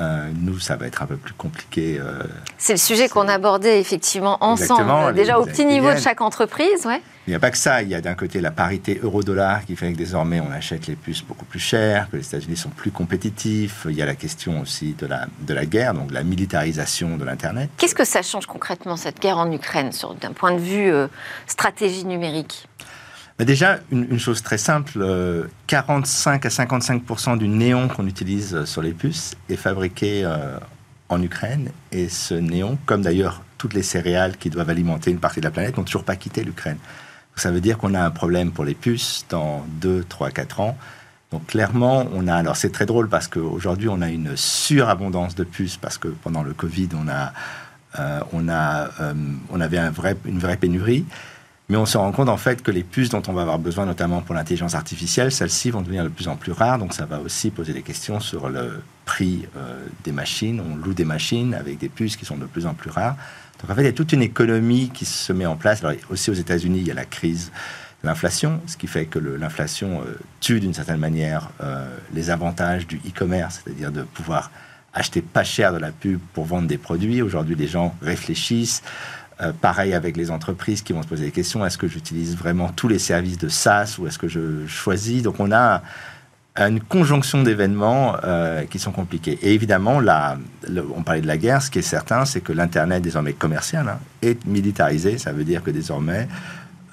Euh, nous, ça va être un peu plus compliqué. Euh, c'est le sujet qu'on abordait effectivement ensemble, déjà au petit niveau de chaque entreprise. Ouais. Il n'y a pas que ça. Il y a d'un côté la parité euro-dollar qui fait que désormais on achète les puces beaucoup plus chères, que les États-Unis sont plus compétitifs. Il y a la question aussi de la, de la guerre, donc la militarisation de l'Internet. Qu'est-ce que ça change concrètement cette guerre en Ukraine d'un point de vue euh, stratégie numérique? Déjà, une, chose très simple, 45 euh, à 55% du néon qu'on utilise sur les puces est fabriqué euh, en Ukraine. Et ce néon, comme d'ailleurs toutes les céréales qui doivent alimenter une partie de la planète, n'ont toujours pas quitté l'Ukraine. Ça veut dire qu'on a un problème pour les puces dans 2, 3, 4 ans. Donc clairement, on a. Alors c'est très drôle parce qu'aujourd'hui, on a une surabondance de puces parce que pendant le Covid, on a, euh, on a, on avait une vraie pénurie. Mais on se rend compte en fait que les puces dont on va avoir besoin, notamment pour l'intelligence artificielle, celles-ci vont devenir de plus en plus rares. Donc ça va aussi poser des questions sur le prix euh, des machines. On loue des machines avec des puces qui sont de plus en plus rares. Donc en fait, il y a toute une économie qui se met en place. Alors aussi aux États-Unis, il y a la crise de l'inflation, ce qui fait que l'inflation euh, tue d'une certaine manière euh, les avantages du e-commerce, c'est-à-dire de pouvoir acheter pas cher de la pub pour vendre des produits. Aujourd'hui, les gens réfléchissent. Euh, pareil avec les entreprises qui vont se poser des questions. Est-ce que j'utilise vraiment tous les services de SaaS ou est-ce que je choisis? Donc on a une conjonction d'événements euh, qui sont compliqués. Et évidemment, là, on parlait de la guerre, ce qui est certain, c'est que l'Internet désormais commercial hein, est militarisé. Ça veut dire que désormais,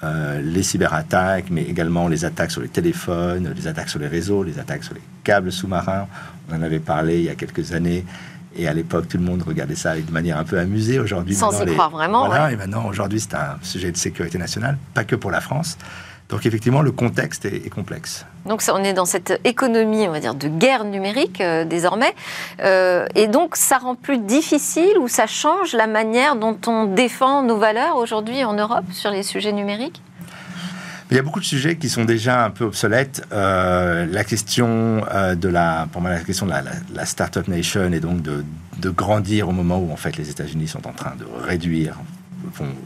euh, les cyberattaques, mais également les attaques sur les téléphones, les attaques sur les réseaux, les attaques sur les câbles sous-marins, on en avait parlé il y a quelques années, et à l'époque, tout le monde regardait ça de manière un peu amusée. Aujourd'hui, sans y croire vraiment. Voilà, et maintenant, aujourd'hui, c'est un sujet de sécurité nationale, pas que pour la France. Donc effectivement, le contexte est, est complexe. Donc ça, on est dans cette économie, on va dire, de guerre numérique euh, désormais. Euh, et donc ça rend plus difficile ou ça change la manière dont on défend nos valeurs aujourd'hui en Europe sur les sujets numériques? Il y a beaucoup de sujets qui sont déjà un peu obsolètes. Euh, la question euh, de la, pour moi, la question de la, startup nation et donc de, grandir au moment où en fait les États-Unis sont en train de réduire.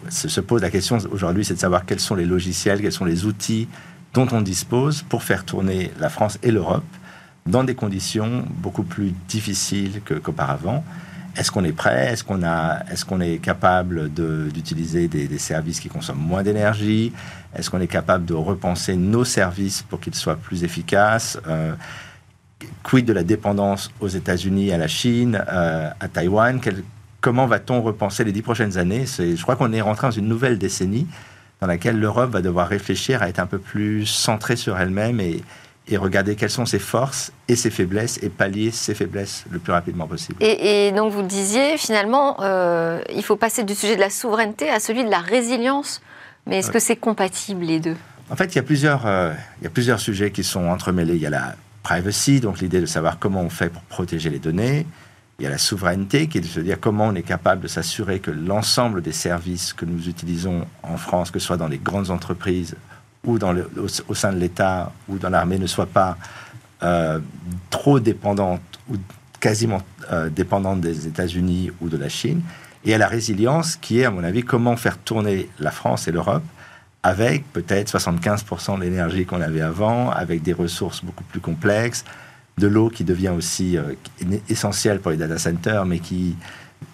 Se, se pose la question aujourd'hui, c'est de savoir quels sont les logiciels, quels sont les outils dont on dispose pour faire tourner la France et l'Europe dans des conditions beaucoup plus difficiles qu'auparavant. Est-ce qu'on est prêt? Est-ce qu'on qu'on est capable d'utiliser des, services qui consomment moins d'énergie? Est-ce qu'on est capable de repenser nos services pour qu'ils soient plus efficaces? Euh, Quid de la dépendance aux États-Unis, à la Chine, euh, à Taïwan? Comment va-t-on repenser les dix prochaines années? Je crois qu'on est rentré dans une nouvelle décennie dans laquelle l'Europe va devoir réfléchir à être un peu plus centrée sur elle-même et, et regarder quelles sont ses forces et ses faiblesses et pallier ses faiblesses le plus rapidement possible. et, et donc vous le disiez, finalement, euh, il faut passer du sujet de la souveraineté à celui de la résilience. Mais est-ce Ouais. que c'est compatible les deux? En fait, il y, a plusieurs, euh, il y a plusieurs sujets qui sont entremêlés. Il y a la privacy, donc l'idée de savoir comment on fait pour protéger les données. Il y a la souveraineté, qui est de se dire comment on est capable de s'assurer que l'ensemble des services que nous utilisons en France, que ce soit dans les grandes entreprises ou dans le- au, sein de l'État ou dans l'armée, ne soient pas euh, trop dépendantes ou quasiment euh, dépendantes des États-Unis ou de la Chine. Et à la résilience, qui est, à mon avis, comment faire tourner la France et l'Europe avec peut-être 75% de l'énergie qu'on avait avant, avec des ressources beaucoup plus complexes, de l'eau qui devient aussi euh, essentielle pour les data centers, mais qui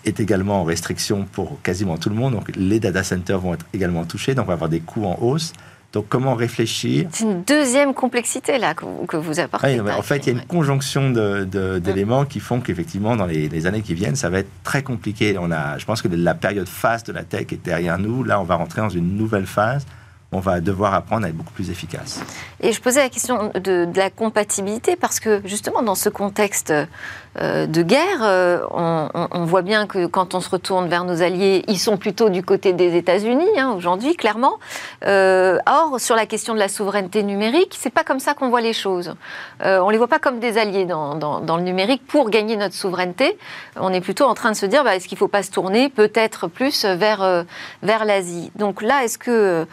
est également en restriction pour quasiment tout le monde. Donc les data centers vont être également touchés, donc on va avoir des coûts en hausse. Donc comment réfléchir C'est une deuxième complexité là que vous, que vous apportez. Mais en fait, il y a une conjonction de- de- d'éléments qui font qu'effectivement, dans les, les années qui viennent, ça va être très compliqué. On a, je pense que la période phase de la tech est derrière nous. Là, on va rentrer dans une nouvelle phase. On va devoir apprendre à être beaucoup plus efficace. Et je posais la question de, la compatibilité parce que justement dans ce contexte euh, de guerre, euh, on, voit bien que quand on se retourne vers nos alliés, ils sont plutôt du côté des États-Unis hein, aujourd'hui, clairement. Euh, or, sur la question de la souveraineté numérique, c'est pas comme ça qu'on voit les choses. On les voit pas comme des alliés dans, le numérique pour gagner notre souveraineté. On est plutôt en train de se dire, bah, est-ce qu'il faut pas se tourner peut-être plus vers vers l'Asie? Donc là, est-ce que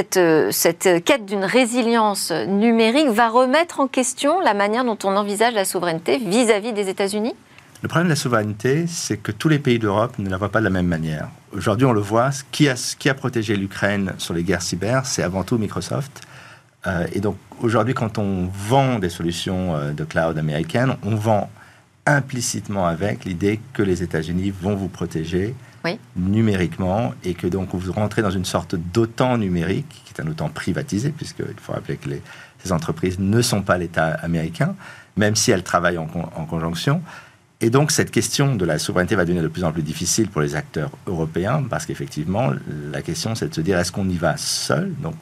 cette, euh, cette quête d'une résilience numérique va remettre en question la manière dont on envisage la souveraineté vis-à-vis des États-Unis? Le problème de la souveraineté, c'est que tous les pays d'Europe ne la voient pas de la même manière. Aujourd'hui, on le voit, qui a, qui a protégé l'Ukraine sur les guerres cyber, c'est avant tout Microsoft. Euh, et donc, aujourd'hui, quand on vend des solutions euh, de cloud américaines, on vend implicitement avec l'idée que les États-Unis vont vous protéger Oui. numériquement et que donc vous rentrez dans une sorte d'OTAN numérique, qui est un OTAN privatisé, puisqu'il faut rappeler que les, ces entreprises ne sont pas l'État américain, même si elles travaillent en, en conjonction. Et donc cette question de la souveraineté va devenir de plus en plus difficile pour les acteurs européens, parce qu'effectivement, la question c'est de se dire est-ce qu'on y va seul, donc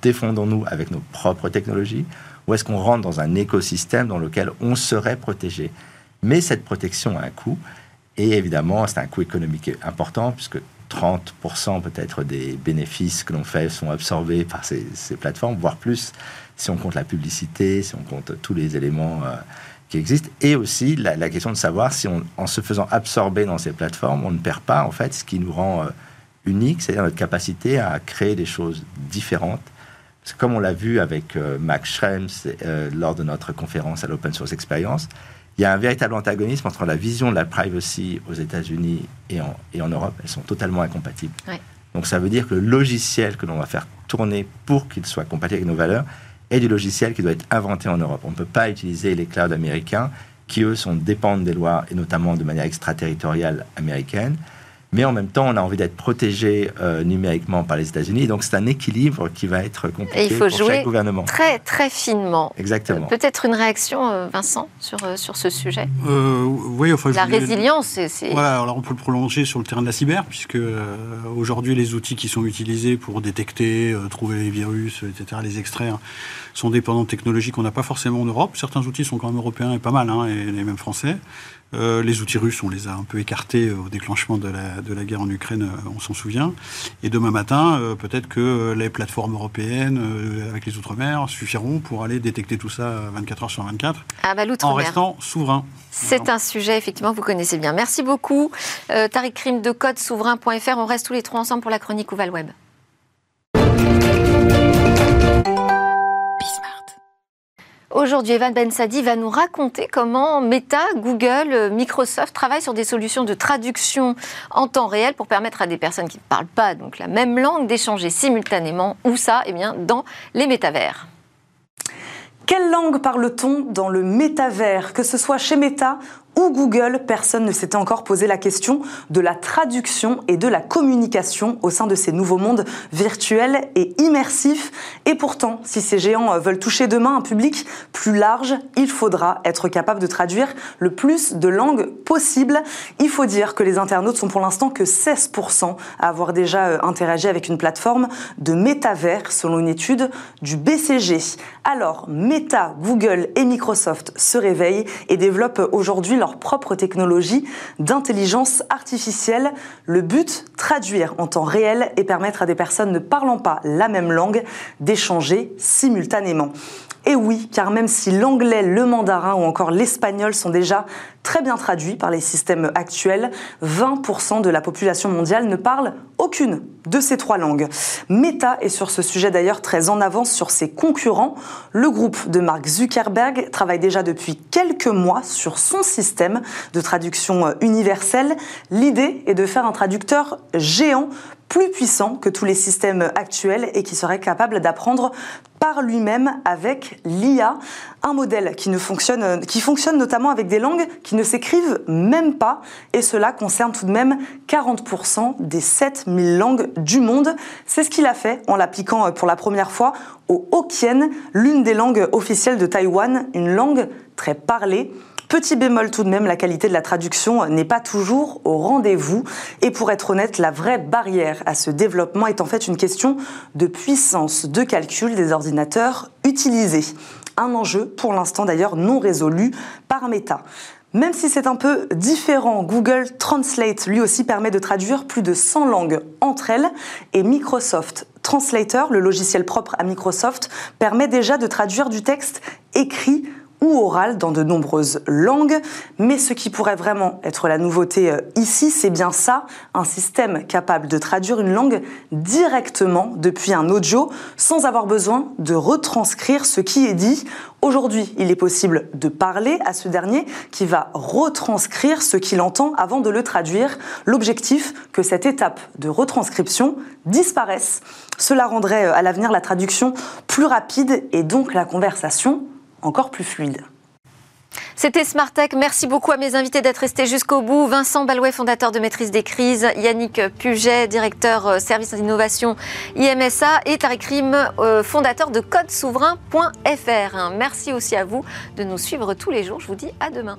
défendons-nous avec nos propres technologies, ou est-ce qu'on rentre dans un écosystème dans lequel on serait protégé? Mais cette protection a un coût, et évidemment c'est un coût économique important, puisque 30% peut-être des bénéfices que l'on fait sont absorbés par ces, plateformes, voire plus si on compte la publicité, si on compte tous les éléments euh, qui existent, et aussi la, question de savoir si en se faisant absorber dans ces plateformes, on ne perd pas en fait ce qui nous rend euh, unique, c'est-à-dire notre capacité à créer des choses différentes. Comme on l'a vu avec euh, Max Schrems euh, lors de notre conférence à l'Open Source Experience, il y a un véritable antagonisme entre la vision de la privacy aux États-Unis et en, et en Europe. Elles sont totalement incompatibles. Ouais. Donc ça veut dire que le logiciel que l'on va faire tourner pour qu'il soit compatible avec nos valeurs est du logiciel qui doit être inventé en Europe. On ne peut pas utiliser les clouds américains qui, eux, sont dépendent des lois, et notamment de manière extraterritoriale américaine. Mais en même temps, on a envie d'être protégé euh, numériquement par les États-Unis. Donc c'est un équilibre qui va être compliqué Et il faut pour jouer chaque gouvernement. Très, très finement. Exactement. Euh, Peut-être une réaction, euh, Vincent, sur, sur ce sujet? Euh, oui, enfin, je La voulais- résilience, c'est... c'est- Voilà, alors on peut le prolonger sur le terrain de la cyber, puisque euh, aujourd'hui les outils qui sont utilisés pour détecter, euh, trouver les virus, etc., les extraire, sont dépendants de technologies qu'on n'a pas forcément en Europe. Certains outils sont quand même européens et pas mal, hein, et les mêmes français. Euh, les outils russes, on les a un peu écartés au déclenchement de la, de la guerre en Ukraine, on s'en souvient. Et demain matin, peut-être que les plateformes européennes avec les Outre-mer suffiront pour aller détecter tout ça 24 heures sur 24 ah bah, en restant souverain. C'est un sujet, effectivement, que vous connaissez bien. Merci beaucoup. Euh, Tariq Krim de code souverain.fr. On reste tous les trois ensemble pour la chronique Ouval Web. Aujourd'hui, Evan Bensadi va nous raconter comment Meta, Google, Microsoft travaillent sur des solutions de traduction en temps réel pour permettre à des personnes qui ne parlent pas la même langue d'échanger simultanément. Où ça Eh bien, dans les métavers. Quelle langue parle-t-on dans le métavers? Que ce soit chez Meta ou Google, personne ne s'était encore posé la question de la traduction et de la communication au sein de ces nouveaux mondes virtuels et immersifs. Et pourtant, si ces géants veulent toucher demain un public plus large, il faudra être capable de traduire le plus de langues possible. Il faut dire que les internautes sont pour l'instant que 16% à avoir déjà euh, interagi avec une plateforme de métavers, selon une étude du BCG. Alors, Meta, Google et Microsoft se réveillent et développent aujourd'hui leur propre technologie d'intelligence artificielle. Le but, traduire en temps réel et permettre à des personnes ne parlant pas la même langue d'échanger simultanément. Et oui, car même si l'anglais, le mandarin ou encore l'espagnol sont déjà très bien traduits par les systèmes actuels, 20% de la population mondiale ne parle aucune de ces trois langues. Meta est sur ce sujet d'ailleurs très en avance sur ses concurrents. Le groupe de Mark Zuckerberg travaille déjà depuis quelques mois sur son système de traduction universelle. L'idée est de faire un traducteur géant plus puissant que tous les systèmes actuels et qui serait capable d'apprendre par lui-même avec l'IA, un modèle qui, ne fonctionne, qui fonctionne notamment avec des langues qui ne s'écrivent même pas, et cela concerne tout de même 40% des 7000 langues du monde. C'est ce qu'il a fait en l'appliquant pour la première fois au Hokkien, l'une des langues officielles de Taïwan, une langue très parlée. Petit bémol tout de même, la qualité de la traduction n'est pas toujours au rendez-vous. Et pour être honnête, la vraie barrière à ce développement est en fait une question de puissance de calcul des ordinateurs utilisés. Un enjeu, pour l'instant d'ailleurs non résolu par Meta. Même si c'est un peu différent, Google Translate lui aussi permet de traduire plus de 100 langues entre elles et Microsoft Translator, le logiciel propre à Microsoft, permet déjà de traduire du texte écrit ou orale dans de nombreuses langues. Mais ce qui pourrait vraiment être la nouveauté euh, ici, c'est bien ça, un système capable de traduire une langue directement depuis un audio sans avoir besoin de retranscrire ce qui est dit. Aujourd'hui, il est possible de parler à ce dernier qui va retranscrire ce qu'il entend avant de le traduire. L'objectif, que cette étape de retranscription disparaisse. Cela rendrait euh, à l'avenir la traduction plus rapide et donc la conversation encore plus fluide. C'était Smartech. Merci beaucoup à mes invités d'être restés jusqu'au bout. Vincent Balouet, fondateur de Maîtrise des crises, Yannick Puget, directeur euh, service d'innovation IMSA et Tariq Rim, euh, fondateur de codesouverain.fr. Merci aussi à vous de nous suivre tous les jours. Je vous dis à demain.